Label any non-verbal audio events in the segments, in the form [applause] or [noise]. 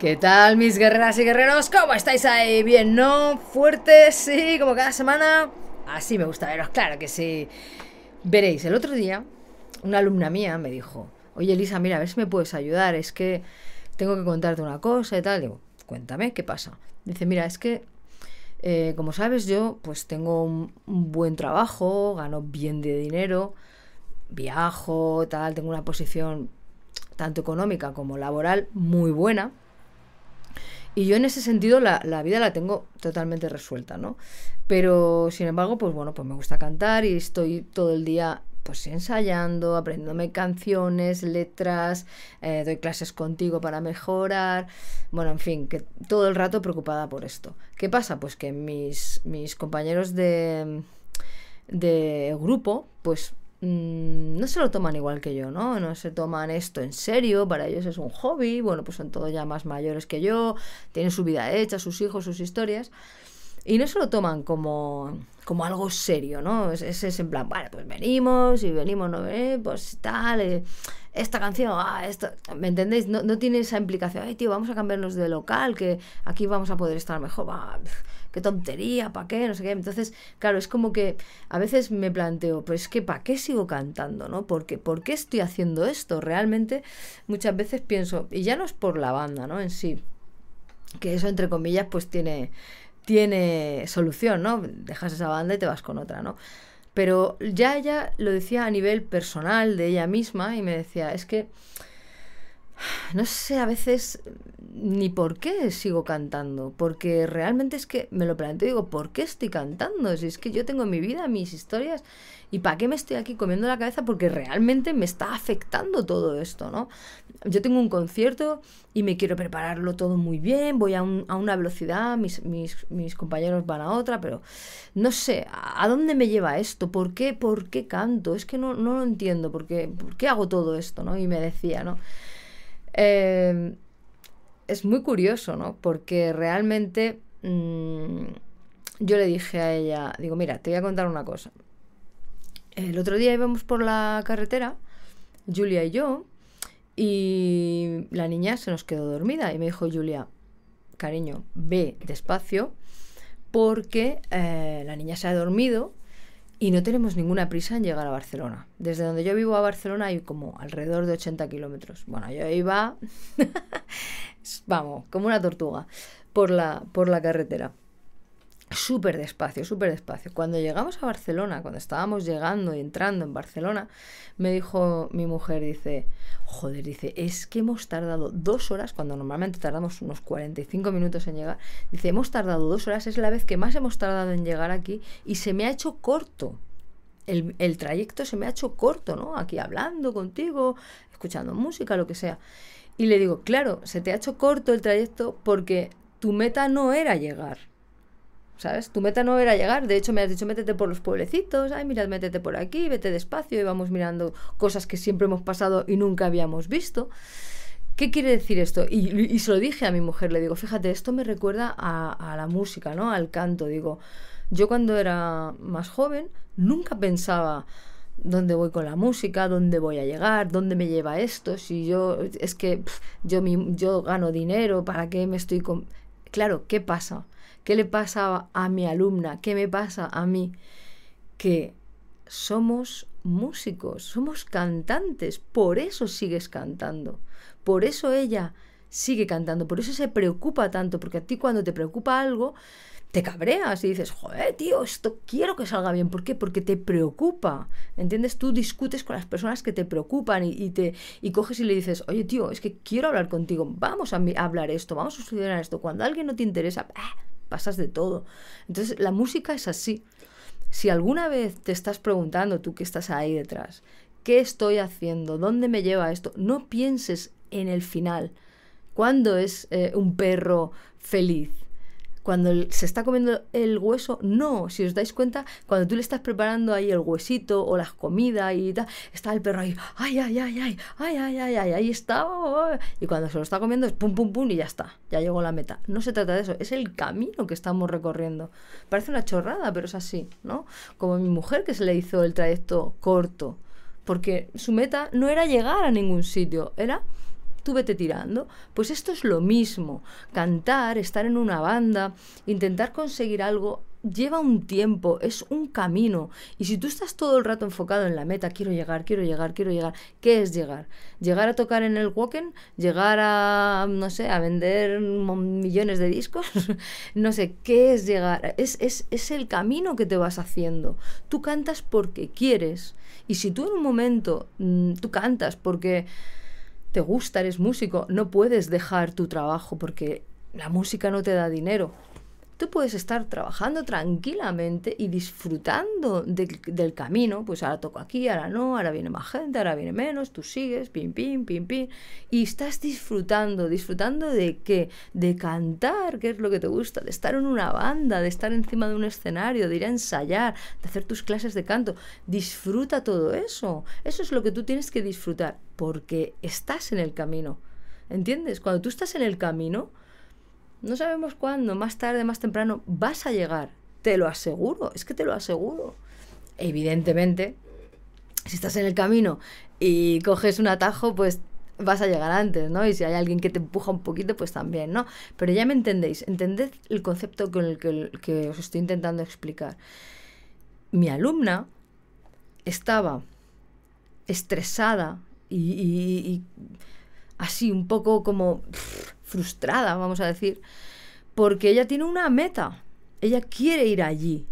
¿Qué tal mis guerreras y guerreros? ¿Cómo estáis ahí? ¿Bien, no? ¿Fuertes? Sí, como cada semana. Así me gusta veros, claro que sí. Veréis, el otro día una alumna mía me dijo, oye Elisa, mira, a ver si me puedes ayudar, es que tengo que contarte una cosa y tal. Digo, cuéntame, ¿qué pasa? Dice, mira, es que, eh, como sabes, yo pues tengo un, un buen trabajo, gano bien de dinero, viajo, tal, tengo una posición tanto económica como laboral muy buena. Y yo en ese sentido la, la, vida la tengo totalmente resuelta, ¿no? Pero sin embargo, pues bueno, pues me gusta cantar y estoy todo el día pues ensayando, aprendiéndome canciones, letras, eh, doy clases contigo para mejorar, bueno, en fin, que todo el rato preocupada por esto. ¿Qué pasa? Pues que mis, mis compañeros de, de grupo, pues Mm, no se lo toman igual que yo, ¿no? No se toman esto en serio, para ellos es un hobby, bueno, pues son todos ya más mayores que yo, tienen su vida hecha, sus hijos, sus historias, y no se lo toman como, como algo serio, ¿no? Es, es, en plan, bueno, pues venimos y venimos, ¿no? Eh, pues tal, eh, esta canción, ah, esto, ¿me entendéis? No, no tiene esa implicación, ay, tío, vamos a cambiarnos de local, que aquí vamos a poder estar mejor, va qué tontería, ¿para qué? No sé qué. Entonces, claro, es como que a veces me planteo, pues que ¿para qué sigo cantando? ¿no? Porque, ¿Por qué estoy haciendo esto? Realmente muchas veces pienso, y ya no es por la banda, ¿no? En sí, que eso entre comillas pues tiene, tiene solución, ¿no? Dejas esa banda y te vas con otra, ¿no? Pero ya ella lo decía a nivel personal de ella misma y me decía, es que no sé a veces ni por qué sigo cantando, porque realmente es que me lo planteo y digo, ¿por qué estoy cantando? Si es que yo tengo mi vida, mis historias, ¿y para qué me estoy aquí comiendo la cabeza? Porque realmente me está afectando todo esto, ¿no? Yo tengo un concierto y me quiero prepararlo todo muy bien, voy a, un, a una velocidad, mis, mis, mis, compañeros van a otra, pero no sé, ¿a, dónde me lleva esto? ¿Por qué, por qué canto? Es que no, no lo entiendo, ¿por qué, ¿por qué hago todo esto? ¿no? Y me decía, ¿no? Eh, es muy curioso, ¿no? Porque realmente mmm, yo le dije a ella, digo, mira, te voy a contar una cosa. El otro día íbamos por la carretera, Julia y yo, y la niña se nos quedó dormida y me dijo Julia, cariño, ve despacio porque eh, la niña se ha dormido y no tenemos ninguna prisa en llegar a Barcelona. Desde donde yo vivo a Barcelona hay como alrededor de 80 kilómetros. Bueno, yo iba, [laughs] vamos, como una tortuga por la, por la carretera. Súper despacio, súper despacio. Cuando llegamos a Barcelona, cuando estábamos llegando y entrando en Barcelona, me dijo mi mujer, dice, joder, dice, es que hemos tardado dos horas, cuando normalmente tardamos unos 45 minutos en llegar, dice, hemos tardado dos horas, es la vez que más hemos tardado en llegar aquí y se me ha hecho corto. El, el trayecto se me ha hecho corto, ¿no? Aquí hablando contigo, escuchando música, lo que sea. Y le digo, claro, se te ha hecho corto el trayecto porque tu meta no era llegar ¿sabes? Tu meta no era llegar, de hecho me has dicho métete por los pueblecitos, ay, mira, métete por aquí, vete despacio y vamos mirando cosas que siempre hemos pasado y nunca habíamos visto. ¿Qué quiere decir esto? Y, y se lo dije a mi mujer, le digo, fíjate, esto me recuerda a, a la música, ¿no? Al canto, digo, yo cuando era más joven nunca pensaba dónde voy con la música, dónde voy a llegar, dónde me lleva esto, si yo, es que pff, yo, mi, yo gano dinero, ¿para qué me estoy con... Claro, ¿qué pasa? ¿Qué le pasa a mi alumna? ¿Qué me pasa a mí? Que somos músicos, somos cantantes, por eso sigues cantando, por eso ella sigue cantando, por eso se preocupa tanto, porque a ti cuando te preocupa algo, te cabreas y dices, joder, tío, esto quiero que salga bien. ¿Por qué? Porque te preocupa. ¿Entiendes? Tú discutes con las personas que te preocupan y, te, y coges y le dices, oye, tío, es que quiero hablar contigo, vamos a, hablar esto, vamos a estudiar esto. Cuando alguien no te interesa. Pasas de todo. Entonces, la música es así. Si alguna vez te estás preguntando, tú que estás ahí detrás, ¿qué estoy haciendo? ¿Dónde me lleva esto? No pienses en el final. ¿Cuándo es eh, un perro feliz? Cuando se está comiendo el hueso, no, si os dais cuenta, cuando tú le estás preparando ahí el huesito o las comidas y tal, está el perro ahí, ay, ay, ay, ay, ay, ay, ay, ay, ahí está, y cuando se lo está comiendo es pum, pum, pum y ya está, ya llegó la meta. No se trata de eso, es el camino que estamos recorriendo. Parece una chorrada, pero es así, ¿no? Como mi mujer que se le hizo el trayecto corto, porque su meta no era llegar a ningún sitio, era tú vete tirando. Pues esto es lo mismo. Cantar, estar en una banda, intentar conseguir algo, lleva un tiempo, es un camino. Y si tú estás todo el rato enfocado en la meta, quiero llegar, quiero llegar, quiero llegar, ¿qué es llegar? ¿Llegar a tocar en el Woken? ¿Llegar a, no sé, a vender millones de discos? [laughs] no sé, ¿qué es llegar? Es, es, es el camino que te vas haciendo. Tú cantas porque quieres. Y si tú en un momento, mm, tú cantas porque te gusta, eres músico, no puedes dejar tu trabajo porque la música no te da dinero tú puedes estar trabajando tranquilamente y disfrutando del camino, pues ahora toco aquí, ahora no, ahora viene más gente, ahora viene menos, tú sigues, pim, pim, pim, pim, y estás disfrutando, disfrutando de qué, de cantar, que es lo que te gusta, de estar en una banda, de estar encima de un escenario, de ir a ensayar, de hacer tus clases de canto, disfruta todo eso, eso es lo que tú tienes que disfrutar, porque estás en el camino. ¿Entiendes? Cuando tú estás en el camino, no sabemos cuándo, más tarde, más temprano, vas a llegar. Te lo aseguro, es que te lo aseguro. Evidentemente, si estás en el camino y coges un atajo, pues vas a llegar antes, ¿no? Y si hay alguien que te empuja un poquito, pues también, ¿no? Pero ya me entendéis, entended el concepto con el que, os estoy intentando explicar. Mi alumna estaba estresada y, así un poco como frustrada, vamos a decir, porque ella tiene una meta. Ella quiere ir allí,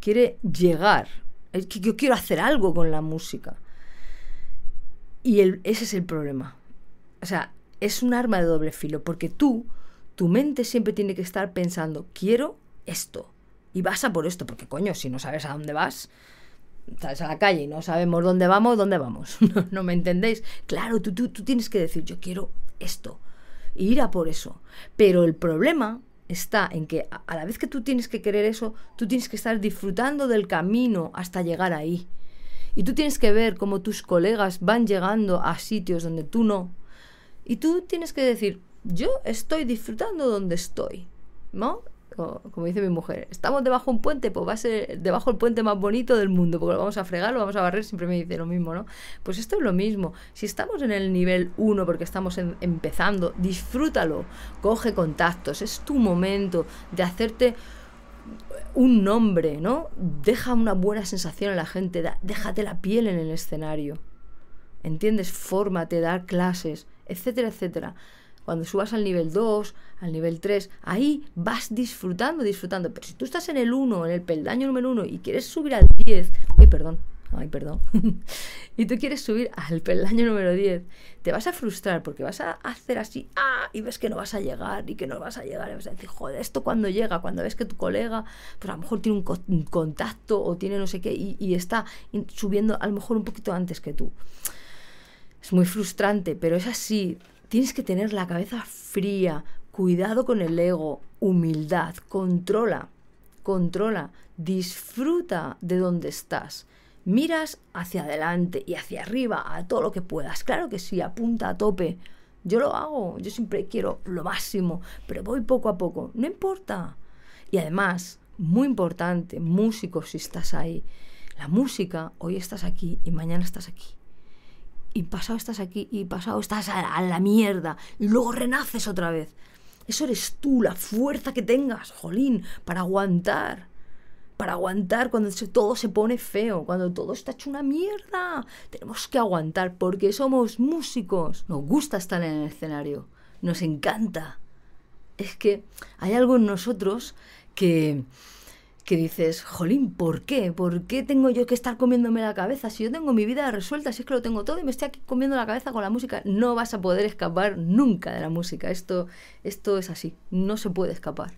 quiere llegar. Yo quiero hacer algo con la música. Y ese es el problema. O sea, es un arma de doble filo, porque tú, tu mente siempre tiene que estar pensando, quiero esto. Y vas a por esto, porque coño, si no sabes a dónde vas, sales a la calle y no sabemos dónde vamos, ¿dónde vamos? [laughs] ¿No, me entendéis? Claro, tú, tú, tú tienes que decir, yo quiero esto ir a por eso. Pero el problema está en que a la vez que tú tienes que querer eso, tú tienes que estar disfrutando del camino hasta llegar ahí. Y tú tienes que ver cómo tus colegas van llegando a sitios donde tú no. Y tú tienes que decir, yo estoy disfrutando donde estoy. ¿No? Como dice mi mujer, estamos debajo de un puente, pues va a ser debajo del puente más bonito del mundo, porque lo vamos a fregar, lo vamos a barrer, siempre me dice lo mismo, ¿no? Pues esto es lo mismo. Si estamos en el nivel 1 porque estamos empezando, disfrútalo, coge contactos, es tu momento de hacerte un nombre, ¿no? Deja una buena sensación a la gente, déjate la piel en el escenario. ¿Entiendes? Fórmate, dar clases, etcétera, etcétera. Cuando subas al nivel 2, al nivel 3, ahí vas disfrutando, disfrutando. Pero si tú estás en el 1, en el peldaño número 1 y quieres subir al 10, ay, perdón, ay, perdón, [laughs] y tú quieres subir al peldaño número 10, te vas a frustrar porque vas a hacer así, ah, y ves que no vas a llegar y que no vas a llegar. Y vas a decir, joder, esto cuando llega, cuando ves que tu colega, pues a lo mejor tiene un, contacto o tiene no sé qué y, está subiendo a lo mejor un poquito antes que tú. Es muy frustrante, pero es así. Tienes que tener la cabeza fría, cuidado con el ego, humildad, controla, controla, disfruta de donde estás. Miras hacia adelante y hacia arriba a todo lo que puedas. Claro que sí, apunta a tope. Yo lo hago, yo siempre quiero lo máximo, pero voy poco a poco, no importa. Y además, muy importante, músicos si estás ahí. La música, hoy estás aquí y mañana estás aquí y pasado estás aquí y pasado estás a, la mierda y luego renaces otra vez. Eso eres tú, la fuerza que tengas, jolín, para aguantar. Para aguantar cuando todo se pone feo, cuando todo está hecho una mierda. Tenemos que aguantar porque somos músicos. Nos gusta estar en el escenario. Nos encanta. Es que hay algo en nosotros que, que dices, jolín, ¿por qué? ¿Por qué tengo yo que estar comiéndome la cabeza? Si yo tengo mi vida resuelta, si es que lo tengo todo y me estoy aquí comiendo la cabeza con la música, no vas a poder escapar nunca de la música. Esto, esto es así, no se puede escapar.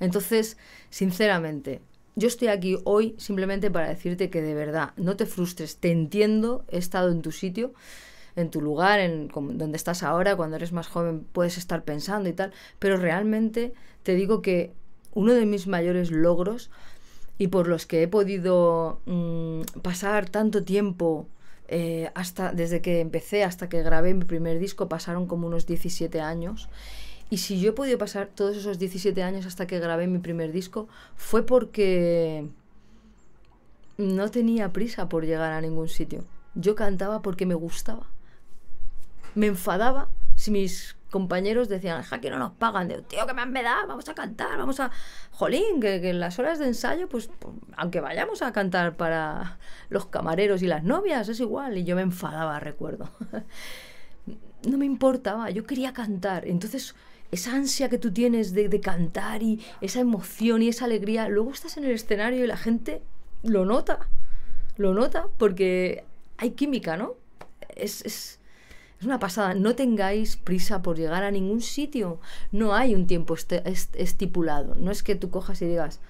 Entonces, sinceramente, yo estoy aquí hoy simplemente para decirte que de verdad, no te frustres, te entiendo, he estado en tu sitio en tu lugar, en donde estás ahora, cuando eres más joven puedes estar pensando y tal, pero realmente te digo que uno de mis mayores logros y por los que he podido mm, pasar tanto tiempo eh, hasta desde que empecé hasta que grabé mi primer disco pasaron como unos 17 años. Y si yo he podido pasar todos esos 17 años hasta que grabé mi primer disco fue porque no tenía prisa por llegar a ningún sitio. Yo cantaba porque me gustaba. Me enfadaba mis, mis compañeros decían, ja, que no nos pagan, de, tío, que me da, vamos a cantar, vamos a... Jolín, que, en las horas de ensayo, pues, pues, aunque vayamos a cantar para los camareros y las novias, es igual. Y yo me enfadaba, recuerdo. [laughs] no me importaba, yo quería cantar. Entonces, esa ansia que tú tienes de, de, cantar y esa emoción y esa alegría, luego estás en el escenario y la gente lo nota, lo nota porque hay química, ¿no? Es, es una pasada. No tengáis prisa por llegar a ningún sitio. No hay un tiempo estipulado. No es que tú cojas y digas,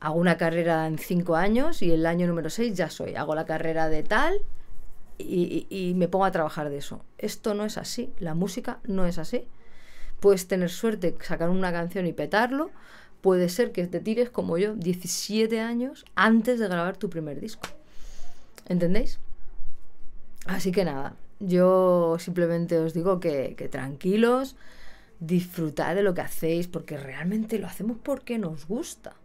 hago una carrera en cinco años y el año número seis ya soy. Hago la carrera de tal y, y, y me pongo a trabajar de eso. Esto no es así. La música no es así. Puedes tener suerte, sacar una canción y petarlo. Puede ser que te tires como yo, 17 años antes de grabar tu primer disco. ¿Entendéis? Así que nada, yo simplemente os digo que, tranquilos, disfrutad de lo que hacéis, porque realmente lo hacemos porque nos gusta.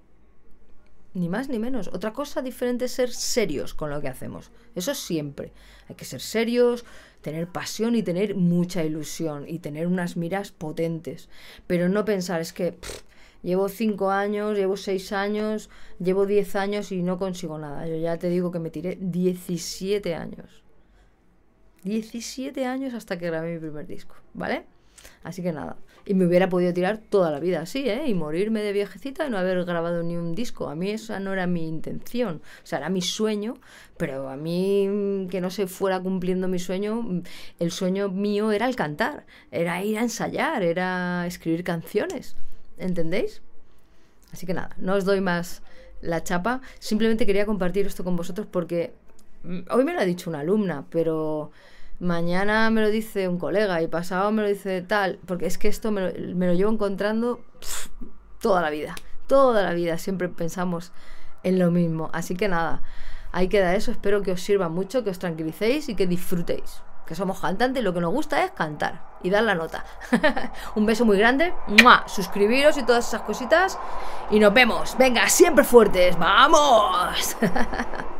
Ni más ni menos. Otra cosa diferente es ser serios con lo que hacemos. Eso siempre. Hay que ser serios, tener pasión y tener mucha ilusión y tener unas miras potentes. Pero no pensar, es que llevo cinco años, llevo seis años, llevo diez años y no consigo nada. Yo ya te digo que me tiré 17 años. 17 años hasta que grabé mi primer disco, ¿vale? Así que nada. Y me hubiera podido tirar toda la vida así, ¿eh? Y morirme de viejecita y no haber grabado ni un disco. A mí esa no era mi intención. O sea, era mi sueño, pero a mí que no se fuera cumpliendo mi sueño, el sueño mío era el cantar, era ir a ensayar, era escribir canciones. ¿Entendéis? Así que nada, no os doy más la chapa. Simplemente quería compartir esto con vosotros porque hoy me lo ha dicho una alumna, pero mañana me lo dice un colega y pasado me lo dice tal, porque es que esto me lo, llevo encontrando toda la vida, toda la vida, siempre pensamos en lo mismo. Así que nada, ahí queda eso, espero que os sirva mucho, que os tranquilicéis y que disfrutéis. Que somos cantantes y lo que nos gusta es cantar y dar la nota. [laughs] un beso muy grande, suscribiros y todas esas cositas. Y nos vemos. Venga, siempre fuertes. ¡Vamos! [laughs]